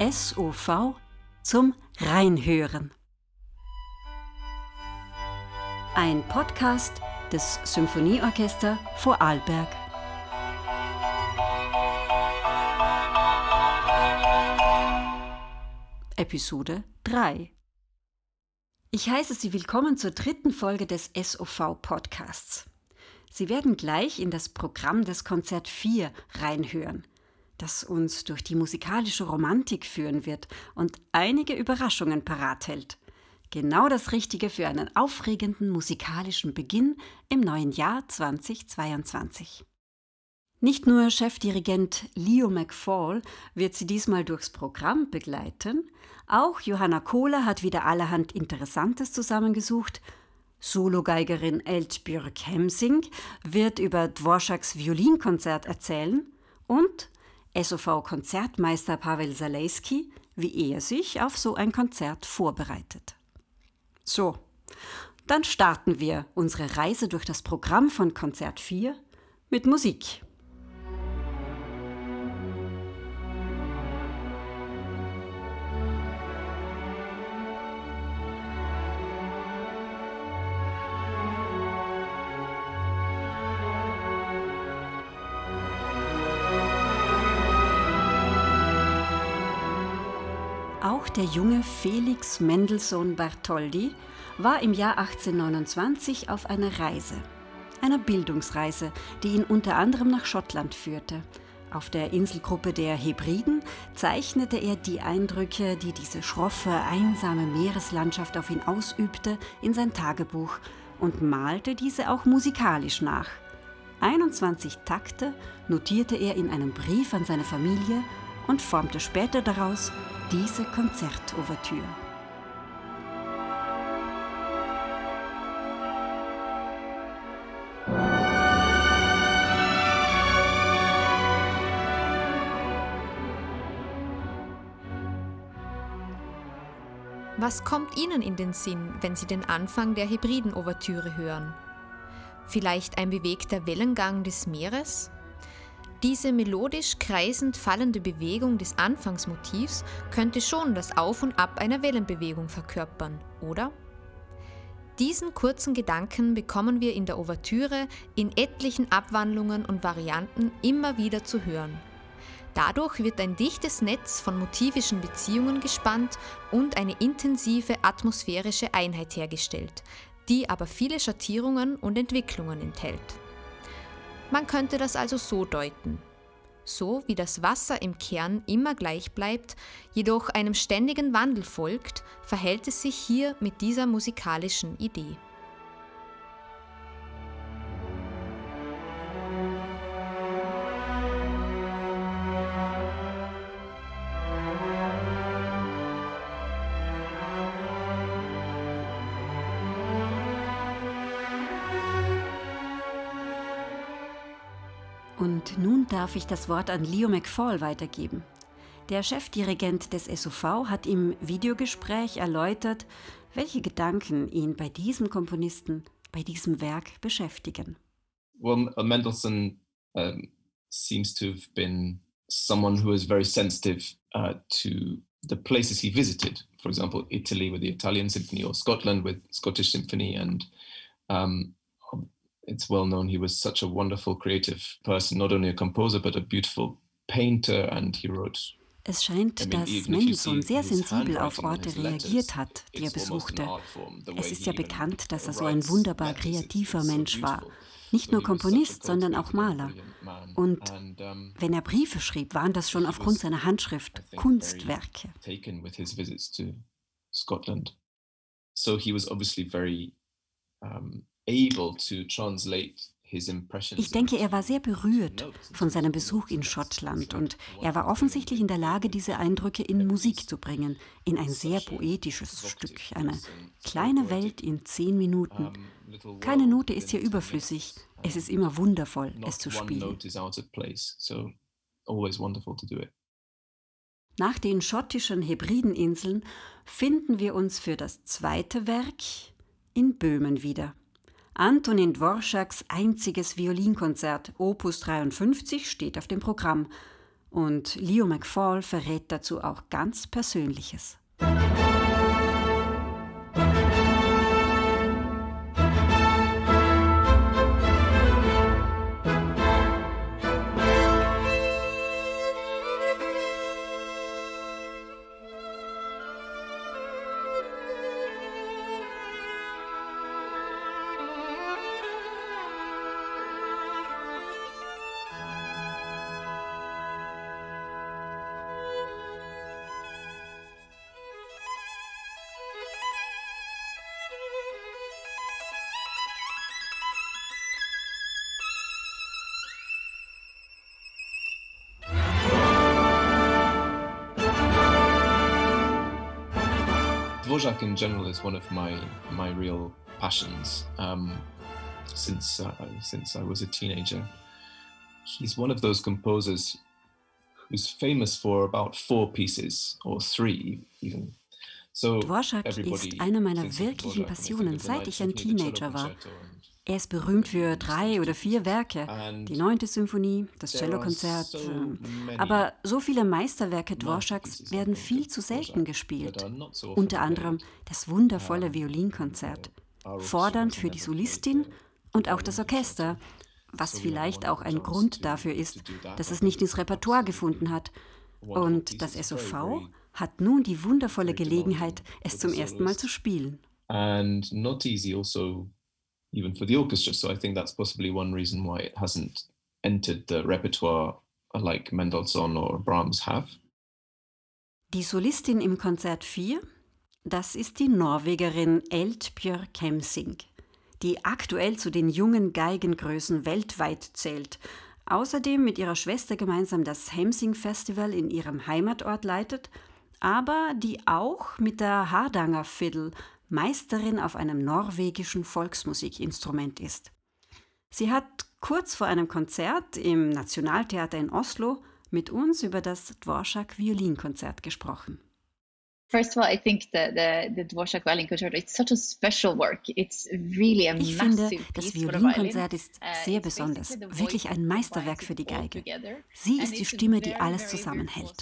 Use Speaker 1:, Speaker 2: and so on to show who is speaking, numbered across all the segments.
Speaker 1: SOV zum Reinhören. Ein Podcast des Symphonieorchester Vorarlberg. Episode 3 Ich heiße Sie willkommen zur dritten Folge des SOV Podcasts. Sie werden gleich in das Programm des Konzert 4 reinhören, das uns durch die musikalische Romantik führen wird und einige Überraschungen parat hält. Genau das Richtige für einen aufregenden musikalischen Beginn im neuen Jahr 2022. Nicht nur Chefdirigent Leo McFall wird sie diesmal durchs Programm begleiten, auch Johanna Kohler hat wieder allerhand Interessantes zusammengesucht. Sologeigerin Eltbjörg Hemsing wird über Dvoraks Violinkonzert erzählen und SOV-Konzertmeister Pavel Zalewski, wie er sich auf so ein Konzert vorbereitet. So, dann starten wir unsere Reise durch das Programm von Konzert 4 mit Musik. Der junge Felix Mendelssohn Bartholdy war im Jahr 1829 auf einer Reise, einer Bildungsreise, die ihn unter anderem nach Schottland führte. Auf der Inselgruppe der Hebriden zeichnete er die Eindrücke, die diese schroffe, einsame Meereslandschaft auf ihn ausübte, in sein Tagebuch und malte diese auch musikalisch nach. 21 Takte notierte er in einem Brief an seine Familie und formte später daraus diese Konzertouvertüre.
Speaker 2: Was kommt Ihnen in den Sinn, wenn Sie den Anfang der Hebriden-Ouvertüre hören? Vielleicht ein bewegter Wellengang des Meeres? Diese melodisch kreisend fallende Bewegung des Anfangsmotivs könnte schon das Auf und Ab einer Wellenbewegung verkörpern, oder? Diesen kurzen Gedanken bekommen wir in der Ouvertüre in etlichen Abwandlungen und Varianten immer wieder zu hören. Dadurch wird ein dichtes Netz von motivischen Beziehungen gespannt und eine intensive atmosphärische Einheit hergestellt, die aber viele Schattierungen und Entwicklungen enthält. Man könnte das also so deuten. So wie das Wasser im Kern immer gleich bleibt, jedoch einem ständigen Wandel folgt, verhält es sich hier mit dieser musikalischen Idee.
Speaker 1: Und nun darf ich das Wort an Leo McFall weitergeben. Der Chefdirigent des SOV hat im Videogespräch erläutert, welche Gedanken ihn bei diesem Komponisten, bei diesem Werk beschäftigen.
Speaker 3: Well, Mendelssohn um, seems to have been someone who was very sensitive uh, to the places he visited. For example, Italy with the Italian Symphony, or Scotland with Scottish Symphony, and um, it's well known he was such a wonderful creative person, not only a composer, but a beautiful painter, and he wrote
Speaker 1: Es scheint, dass Mendelssohn sehr sensibel auf Orte reagiert hat, die er besuchte. Es ist ja bekannt, dass er so ein wunderbar kreativer Mensch war. Nicht nur Komponist, sondern auch Maler. Und wenn er Briefe schrieb, waren das schon aufgrund seiner Handschrift Kunstwerke.
Speaker 3: So he was obviously very um, able to translate
Speaker 1: ich denke, er war sehr berührt von seinem Besuch in Schottland und er war offensichtlich in der Lage, diese Eindrücke in Musik zu bringen, in ein sehr poetisches Stück, eine kleine Welt in zehn Minuten. Keine Note ist hier überflüssig, es ist immer wundervoll, es zu spielen. Nach den schottischen Hebrideninseln finden wir uns für das zweite Werk in Böhmen wieder. Antonin Dvoraks einziges Violinkonzert, Opus 53, steht auf dem Programm. Und Leo McFall verrät dazu auch ganz Persönliches.
Speaker 3: Dvorak in general is one of my my real passions um, since uh, since I was a teenager. He's one of those composers who's famous for about four pieces or three even.
Speaker 1: So Dvorak ist eine meiner wirklichen Passionen, seit ich ein Teenager war. Er ist berühmt für drei oder vier Werke, die neunte Symphonie, das Cellokonzert. Ähm, aber so viele Meisterwerke Dvoraks werden viel zu selten gespielt. Unter anderem das wundervolle Violinkonzert, fordernd für die Solistin und auch das Orchester, was vielleicht auch ein Grund dafür ist, dass es nicht ins Repertoire gefunden hat. Und das SOV hat nun die wundervolle Gelegenheit, es zum ersten Mal zu spielen.
Speaker 3: And not easy also even for the orchestra. So I think that's possibly one reason why it hasn't entered the repertoire like Mendelssohn or Brahms have.
Speaker 1: Die Solistin im Konzert 4, das ist die Norwegerin Eltbjörg Kemsing, die aktuell zu den jungen Geigengrößen weltweit zählt, außerdem mit ihrer Schwester gemeinsam das Hemsing Festival in ihrem Heimatort leitet, aber die auch mit der Hardanger Fiddle Meisterin auf einem norwegischen Volksmusikinstrument ist. Sie hat kurz vor einem Konzert im Nationaltheater in Oslo mit uns über das Dvorak Violinkonzert gesprochen.
Speaker 4: First of all, I think the, the, the Dvorak Violin Concerto, it's such a special work. It's really a
Speaker 1: ich finde, das Violinkonzert ist uh, sehr besonders, wirklich ein Meisterwerk für die Geige. Sie ist die Stimme, die alles zusammenhält.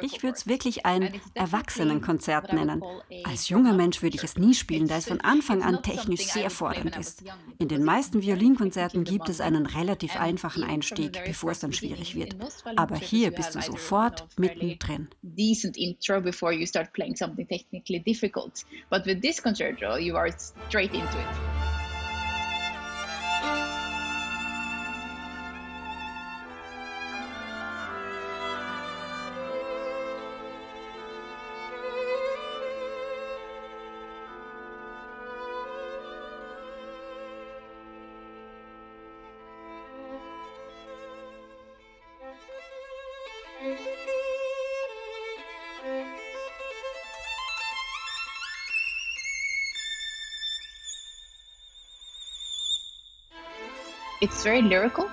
Speaker 1: Ich würde es wirklich ein Erwachsenenkonzert nennen. Als junger Mensch würde ich es nie spielen, da es von Anfang an technisch sehr fordernd ist. In den meisten Violinkonzerten gibt es einen relativ einfachen Einstieg, bevor es dann schwierig wird. Aber hier bist du sofort mittendrin.
Speaker 4: Decent intro before you start start playing something technically difficult. But with this concerto, you are straight into it. It's very lyrical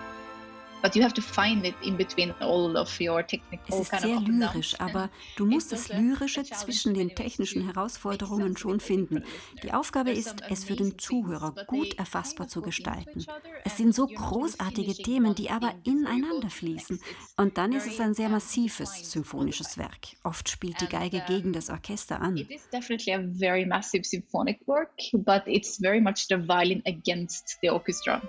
Speaker 4: but you have to find it in between all of your technical
Speaker 1: es ist sehr lyrisch, aber du musst das Lyrische zwischen den technischen Herausforderungen schon finden. Die Aufgabe ist, es für den Zuhörer gut erfassbar zu gestalten. Es sind so großartige Themen, die aber ineinander fließen. Und dann ist es ein sehr massives symphonisches Werk. Oft spielt die Geige gegen das Orchester an.
Speaker 4: It is definitely a very massive symphonic work, but it's very much the violin against the orchestra.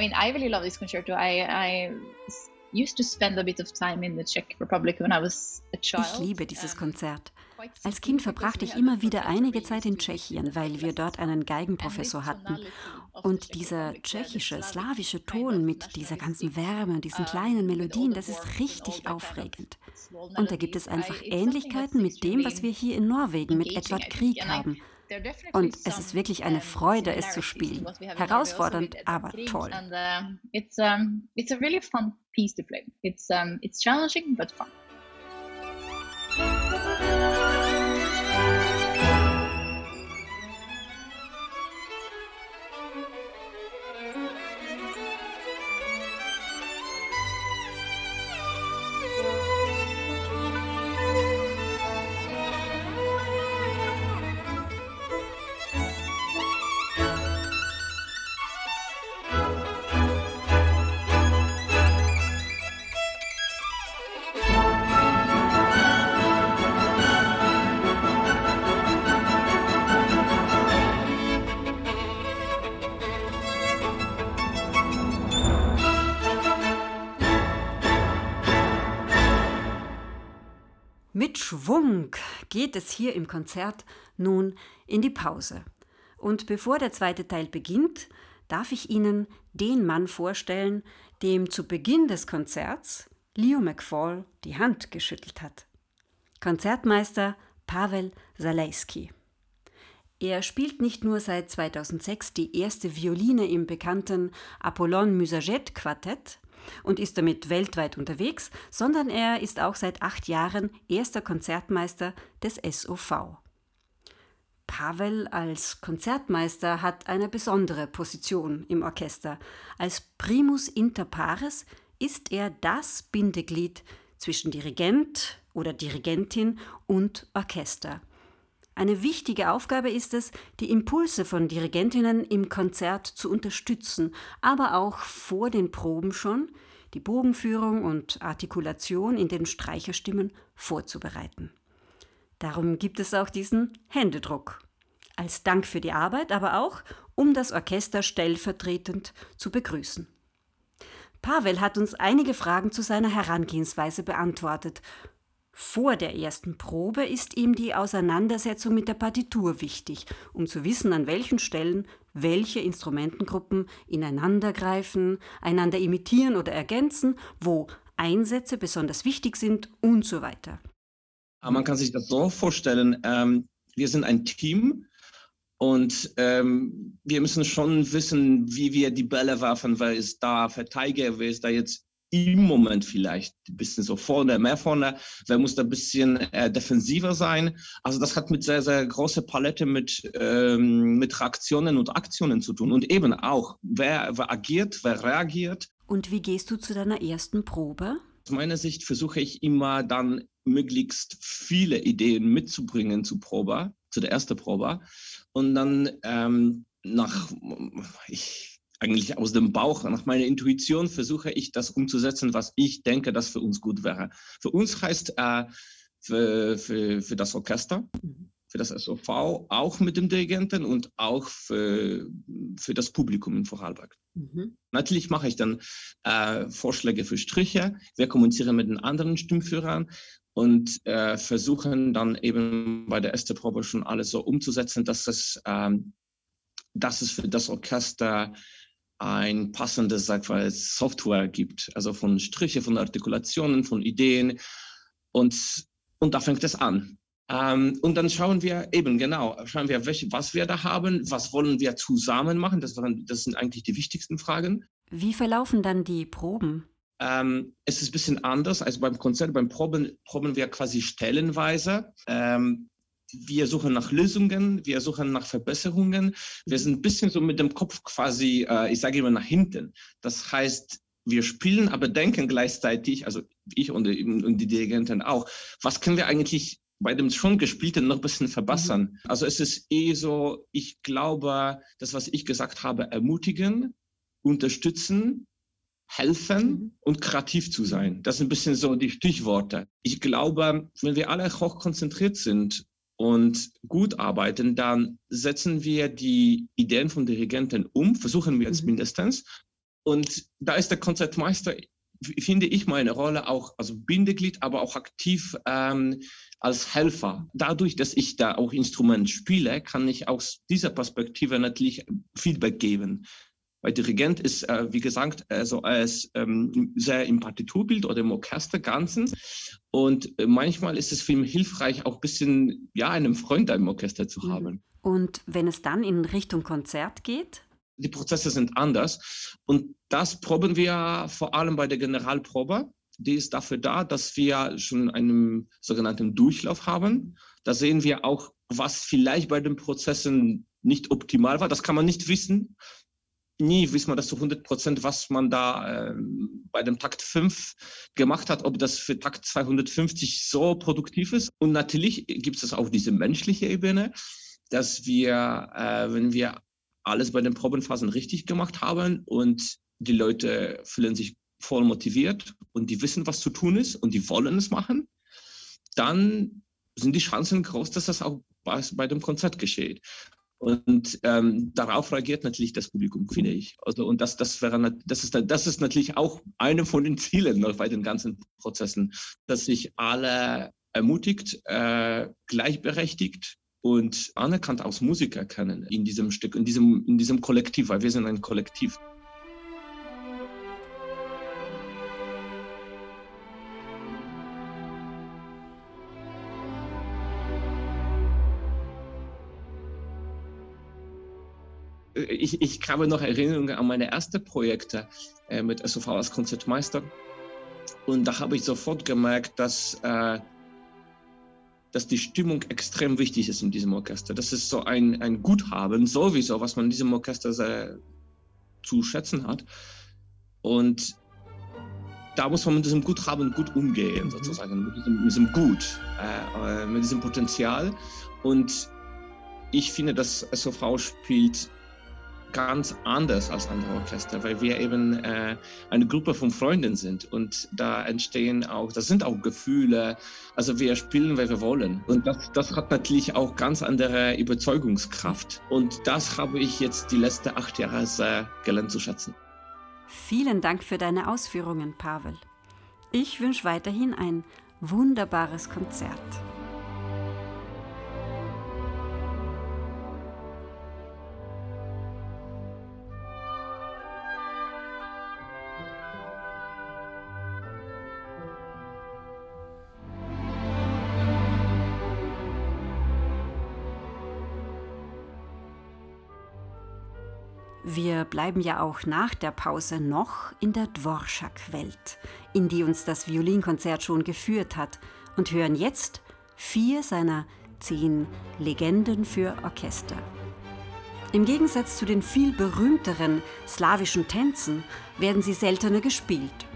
Speaker 4: I mean, I really love this concerto. I, I used to spend a bit of time in the Czech Republic when I was a child.
Speaker 1: Ich liebe dieses Konzert. Als Kind verbrachte ich immer wieder einige Zeit in Tschechien, weil wir dort einen Geigenprofessor hatten. Und dieser tschechische, slawische Ton mit dieser ganzen Wärme, diesen kleinen Melodien, das ist richtig aufregend. Und da gibt es einfach Ähnlichkeiten mit dem, was wir hier in Norwegen mit Edward Krieg haben. Und es ist wirklich eine Freude, es zu spielen. Herausfordernd, aber toll.
Speaker 4: Uh, it's a really fun piece to play. It's challenging but fun.
Speaker 1: Geht es hier im Konzert nun in die Pause. Und bevor der zweite Teil beginnt, darf ich Ihnen den Mann vorstellen, dem zu Beginn des Konzerts Leo McFall die Hand geschüttelt hat. Konzertmeister Pavel Zalewski. Er spielt nicht nur seit 2006 die erste Violine im bekannten Apollon Musaget Quartett, und ist damit weltweit unterwegs, sondern er ist auch seit acht Jahren erster Konzertmeister des SOV. Pavel als Konzertmeister hat eine besondere Position im Orchester. Als Primus inter pares ist er das Bindeglied zwischen Dirigent oder Dirigentin und Orchester. Eine wichtige Aufgabe ist es, die Impulse von Dirigentinnen im Konzert zu unterstützen, aber auch vor den Proben schon die Bogenführung und Artikulation in den Streicherstimmen vorzubereiten. Darum gibt es auch diesen Händedruck. Als Dank für die Arbeit, aber auch, um das Orchester stellvertretend zu begrüßen. Pavel hat uns einige Fragen zu seiner Herangehensweise beantwortet vor der ersten Probe ist ihm die Auseinandersetzung mit der Partitur wichtig, um zu wissen, an welchen Stellen welche Instrumentengruppen ineinandergreifen, einander imitieren oder ergänzen, wo Einsätze besonders wichtig sind und so weiter.
Speaker 5: Man kann sich das so vorstellen, ähm, wir sind ein Team und ähm, wir müssen schon wissen, wie wir die Bälle werfen, wer ist da Verteidiger, wer ist da jetzt im Moment vielleicht ein bisschen so vorne, mehr vorne. Wer muss da ein bisschen äh, defensiver sein? Also das hat mit sehr, sehr großer Palette mit, ähm, mit Reaktionen und Aktionen zu tun. Und eben auch, wer, wer agiert, wer reagiert.
Speaker 1: Und wie gehst du zu deiner ersten Probe?
Speaker 5: Aus meiner Sicht versuche ich immer dann möglichst viele Ideen mitzubringen zu Probe, zu der ersten Probe. Und dann ähm, nach, ich eigentlich aus dem Bauch, nach meiner Intuition versuche ich das umzusetzen, was ich denke, das für uns gut wäre. Für uns heißt äh, für, für, für das Orchester, für das SOV, auch mit dem Dirigenten und auch für, für das Publikum in Vorarlberg. Mhm. Natürlich mache ich dann äh, Vorschläge für Striche. Wir kommunizieren mit den anderen Stimmführern und äh, versuchen dann eben bei der ersten Probe schon alles so umzusetzen, dass es, ähm, dass es für das Orchester ein passendes, sag mal, Software gibt, also von Striche, von Artikulationen, von Ideen und, und da fängt es an. Ähm, und dann schauen wir eben genau, schauen wir, welche, was wir da haben, was wollen wir zusammen machen, das, waren, das sind eigentlich die wichtigsten Fragen.
Speaker 1: Wie verlaufen dann die Proben?
Speaker 5: Ähm, es ist ein bisschen anders als beim Konzert. Beim Proben proben wir quasi stellenweise. Ähm, wir suchen nach Lösungen, wir suchen nach Verbesserungen. Wir sind ein bisschen so mit dem Kopf quasi, äh, ich sage immer, nach hinten. Das heißt, wir spielen, aber denken gleichzeitig, also ich und, und die Dirigenten auch, was können wir eigentlich bei dem schon gespielten noch ein bisschen verbessern. Mhm. Also es ist eh so, ich glaube, das, was ich gesagt habe, ermutigen, unterstützen, helfen mhm. und kreativ zu sein. Das sind ein bisschen so die Stichworte. Ich glaube, wenn wir alle hoch konzentriert sind und gut arbeiten, dann setzen wir die Ideen von Dirigenten um, versuchen wir es mhm. mindestens. Und da ist der Konzertmeister, finde ich, meine Rolle auch als Bindeglied, aber auch aktiv ähm, als Helfer. Dadurch, dass ich da auch Instrument spiele, kann ich aus dieser Perspektive natürlich Feedback geben. Weil Dirigent ist, äh, wie gesagt, also als ähm, sehr im Partiturbild oder im Orchester Ganzen. Und äh, manchmal ist es für ihn hilfreich, auch ein bisschen, ja, einen Freund im Orchester zu mhm. haben.
Speaker 1: Und wenn es dann in Richtung Konzert geht?
Speaker 5: Die Prozesse sind anders. Und das proben wir vor allem bei der Generalprobe. Die ist dafür da, dass wir schon einen sogenannten Durchlauf haben. Da sehen wir auch, was vielleicht bei den Prozessen nicht optimal war. Das kann man nicht wissen nie wissen wir das zu 100 Prozent, was man da äh, bei dem Takt 5 gemacht hat, ob das für Takt 250 so produktiv ist. Und natürlich gibt es auch diese menschliche Ebene, dass wir, äh, wenn wir alles bei den Probenphasen richtig gemacht haben und die Leute fühlen sich voll motiviert und die wissen, was zu tun ist und die wollen es machen, dann sind die Chancen groß, dass das auch bei, bei dem Konzert geschieht. Und ähm, darauf reagiert natürlich das Publikum, finde ich. Also, und das, das, wäre, das, ist, das ist natürlich auch eine von den Zielen bei den ganzen Prozessen, dass sich alle ermutigt, äh, gleichberechtigt und anerkannt als Musiker kennen in diesem Stück, in diesem, in diesem Kollektiv, weil wir sind ein Kollektiv. Ich, ich habe noch Erinnerungen an meine ersten Projekte äh, mit SOV als Konzertmeister. Und da habe ich sofort gemerkt, dass, äh, dass die Stimmung extrem wichtig ist in diesem Orchester. Das ist so ein, ein Guthaben sowieso, was man in diesem Orchester sehr zu schätzen hat. Und da muss man mit diesem Guthaben gut umgehen, mhm. sozusagen, mit diesem, mit diesem Gut, äh, äh, mit diesem Potenzial. Und ich finde, dass SOV spielt ganz anders als andere Orchester, weil wir eben äh, eine Gruppe von Freunden sind und da entstehen auch, das sind auch Gefühle, also wir spielen, weil wir wollen und das, das hat natürlich auch ganz andere Überzeugungskraft und das habe ich jetzt die letzten acht Jahre sehr gelernt zu schätzen.
Speaker 1: Vielen Dank für deine Ausführungen, Pavel. Ich wünsche weiterhin ein wunderbares Konzert. Wir bleiben ja auch nach der Pause noch in der Dvorak-Welt, in die uns das Violinkonzert schon geführt hat, und hören jetzt vier seiner zehn Legenden für Orchester. Im Gegensatz zu den viel berühmteren slawischen Tänzen werden sie seltener gespielt,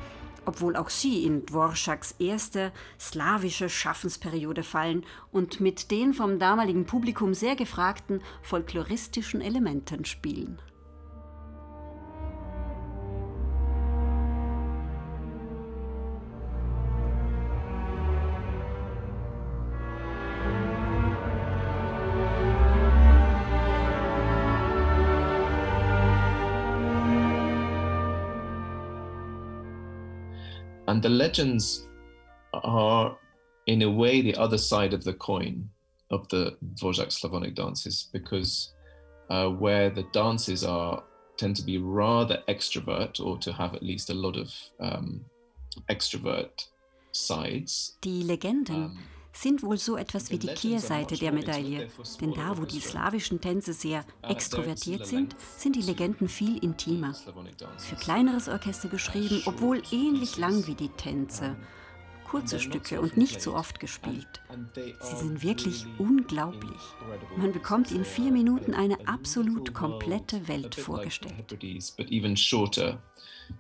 Speaker 1: obwohl auch sie in Dvoraks erste slawische Schaffensperiode fallen und mit den vom damaligen Publikum sehr gefragten folkloristischen Elementen spielen.
Speaker 3: And the legends are, in a way, the other side of the coin of the Dvorak Slavonic dances, because uh, where the dances are tend to be rather extrovert or to have at least a lot of um, extrovert sides.
Speaker 1: Die Legenden um, sind wohl so etwas wie die Kehrseite der Medaille. Denn da, wo die slawischen Tänze sehr uh, extrovertiert sind, sind die Legenden viel intimer. Für kleineres Orchester geschrieben, obwohl ähnlich lang wie die Tänze. Kurze Stücke und nicht so oft gespielt. Sie sind wirklich unglaublich. Man bekommt in vier Minuten eine absolut komplette Welt vorgestellt.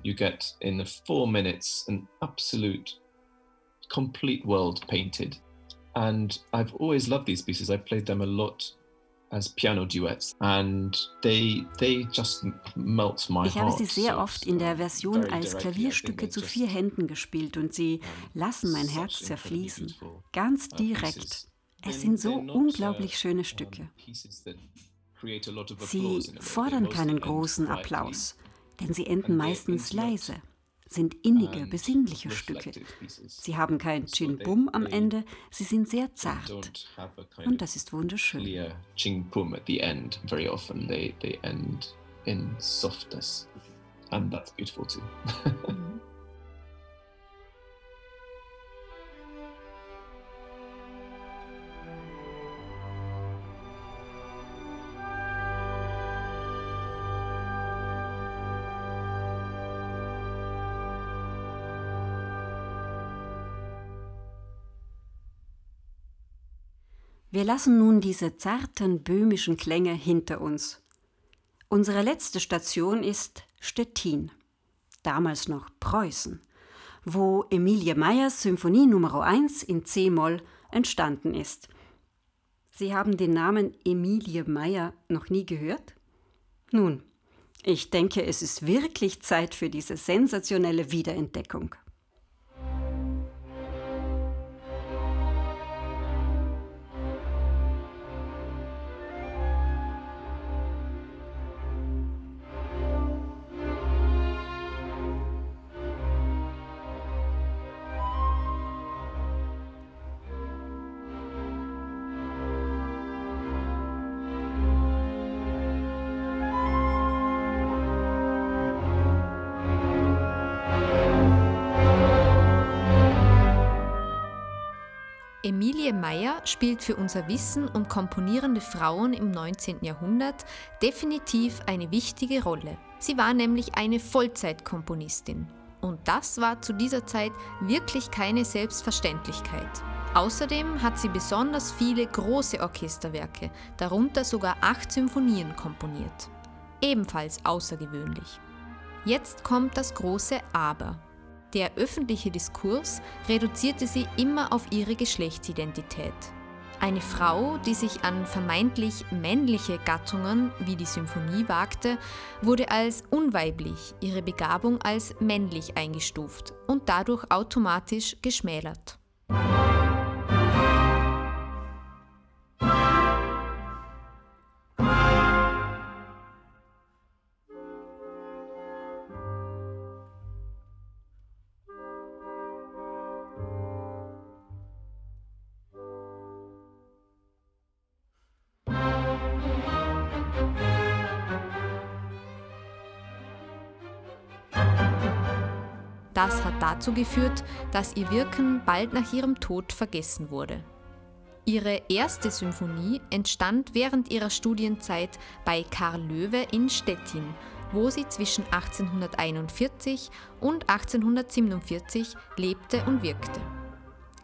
Speaker 3: You get in four minutes an absolute, complete world painted. And I've always loved these pieces. I've played them a lot as piano duets and they they just melt my
Speaker 1: Ich habe sie sehr oft in der Version als Klavierstücke zu vier Händen gespielt und sie lassen mein Herz zerfließen. Ganz uh, direkt. Es sind so unglaublich schöne Stücke. Sie fordern keinen großen Applaus, denn sie enden meistens leise sind innige, besinnliche Stücke. Sie haben kein Chin-Bum am Ende, sie sind sehr zart. Und das ist wunderschön.
Speaker 3: Ching-Pum at the end, very often they, they end in softness. And that's beautiful too.
Speaker 1: Wir lassen nun diese zarten böhmischen Klänge hinter uns. Unsere letzte Station ist Stettin, damals noch Preußen, wo Emilie Meyers Symphonie Nummer 1 in C-Moll entstanden ist. Sie haben den Namen Emilie Meyer noch nie gehört? Nun, ich denke, es ist wirklich Zeit für diese sensationelle Wiederentdeckung.
Speaker 2: Emilie Meyer spielt für unser Wissen um komponierende Frauen im 19. Jahrhundert definitiv eine wichtige Rolle. Sie war nämlich eine Vollzeitkomponistin. Und das war zu dieser Zeit wirklich keine Selbstverständlichkeit. Außerdem hat sie besonders viele große Orchesterwerke, darunter sogar acht Symphonien komponiert. Ebenfalls außergewöhnlich. Jetzt kommt das große Aber. Der öffentliche Diskurs reduzierte sie immer auf ihre Geschlechtsidentität. Eine Frau, die sich an vermeintlich männliche Gattungen wie die Symphonie wagte, wurde als unweiblich, ihre Begabung als männlich eingestuft und dadurch automatisch geschmälert. Das hat dazu geführt, dass ihr Wirken bald nach ihrem Tod vergessen wurde. Ihre erste Symphonie entstand während ihrer Studienzeit bei Karl Löwe in Stettin, wo sie zwischen 1841 und 1847 lebte und wirkte.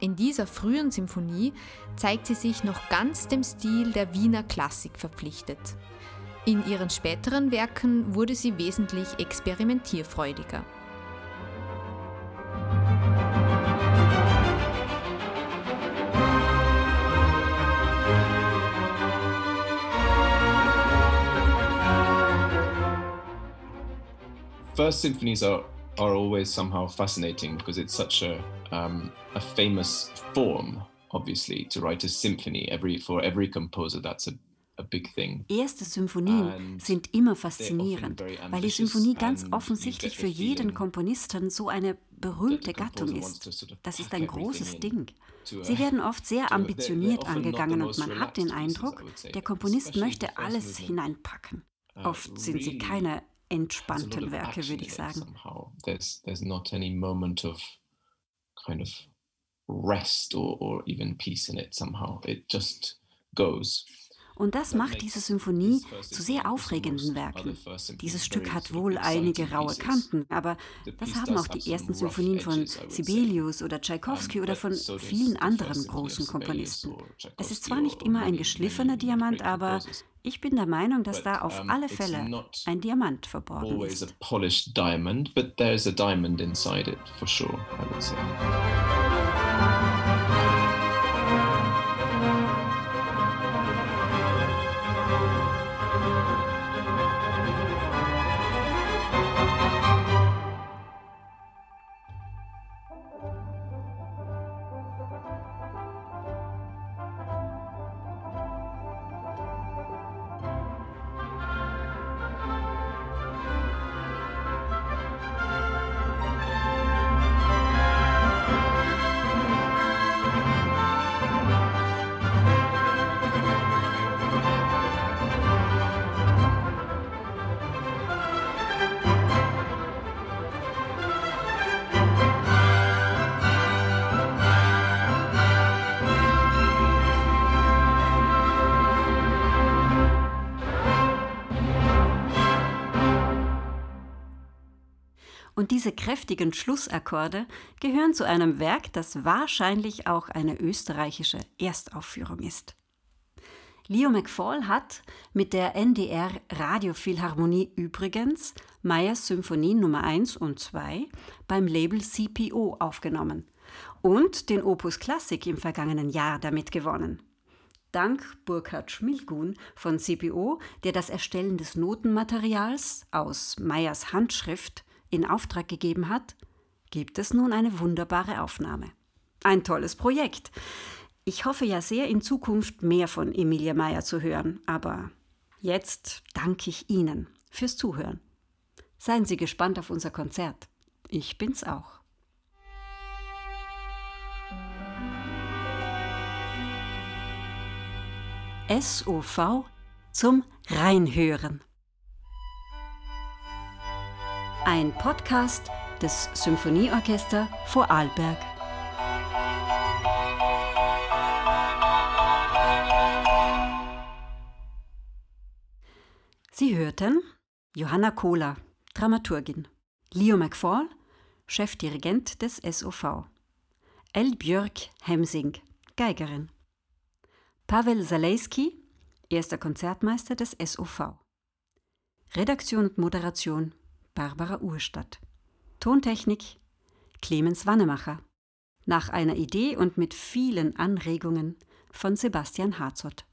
Speaker 2: In dieser frühen Symphonie zeigt sie sich noch ganz dem Stil der Wiener Klassik verpflichtet. In ihren späteren Werken wurde sie wesentlich experimentierfreudiger.
Speaker 3: First symphonies are are always somehow fascinating because it's such a um, a famous form, obviously, to write a symphony. Every for every composer, that's a a big thing.
Speaker 1: Erste Symphonien sind immer faszinierend, weil die Symphonie ganz offensichtlich für jeden Komponisten so eine berühmte Gattung ist. Das ist ein großes Ding. Sie werden oft sehr ambitioniert angegangen und man hat den Eindruck, der Komponist möchte alles hineinpacken.
Speaker 3: Uh,
Speaker 1: Oft sind sie keine entspannten Werke, würde ich sagen.
Speaker 3: There's, there's not any moment of kind of rest or, or even peace in it somehow. It just goes.
Speaker 1: Und das macht diese Symphonie zu sehr aufregenden Werken. Dieses Stück hat wohl einige raue Kanten, aber das haben auch die ersten Symphonien von Sibelius oder Tschaikowski oder von vielen anderen großen Komponisten. Es ist zwar nicht immer ein geschliffener Diamant, aber ich bin der Meinung, dass da auf alle Fälle ein Diamant verborgen ist. Und diese kräftigen Schlussakkorde gehören zu einem Werk, das wahrscheinlich auch eine österreichische Erstaufführung ist. Leo McFall hat mit der NDR Radiophilharmonie übrigens Meyers Symphonie Nummer 1 und 2 beim Label CPO aufgenommen und den Opus Klassik im vergangenen Jahr damit gewonnen. Dank Burkhard Schmilgun von CPO, der das Erstellen des Notenmaterials aus Meyers Handschrift in Auftrag gegeben hat, gibt es nun eine wunderbare Aufnahme. Ein tolles Projekt. Ich hoffe ja sehr, in Zukunft mehr von Emilia Meyer zu hören, aber jetzt danke ich Ihnen fürs Zuhören. Seien Sie gespannt auf unser Konzert. Ich bin's auch. SOV zum Reinhören ein Podcast des Symphonieorchester Vorarlberg. Sie hörten Johanna Kohler, Dramaturgin, Leo McFall, Chefdirigent des SOV, El Björk Hemsing, Geigerin, Pavel Zalejski, erster Konzertmeister des SOV. Redaktion und Moderation Barbara Urstadt. Tontechnik Clemens Wannemacher. Nach einer Idee und mit vielen Anregungen von Sebastian Harzott.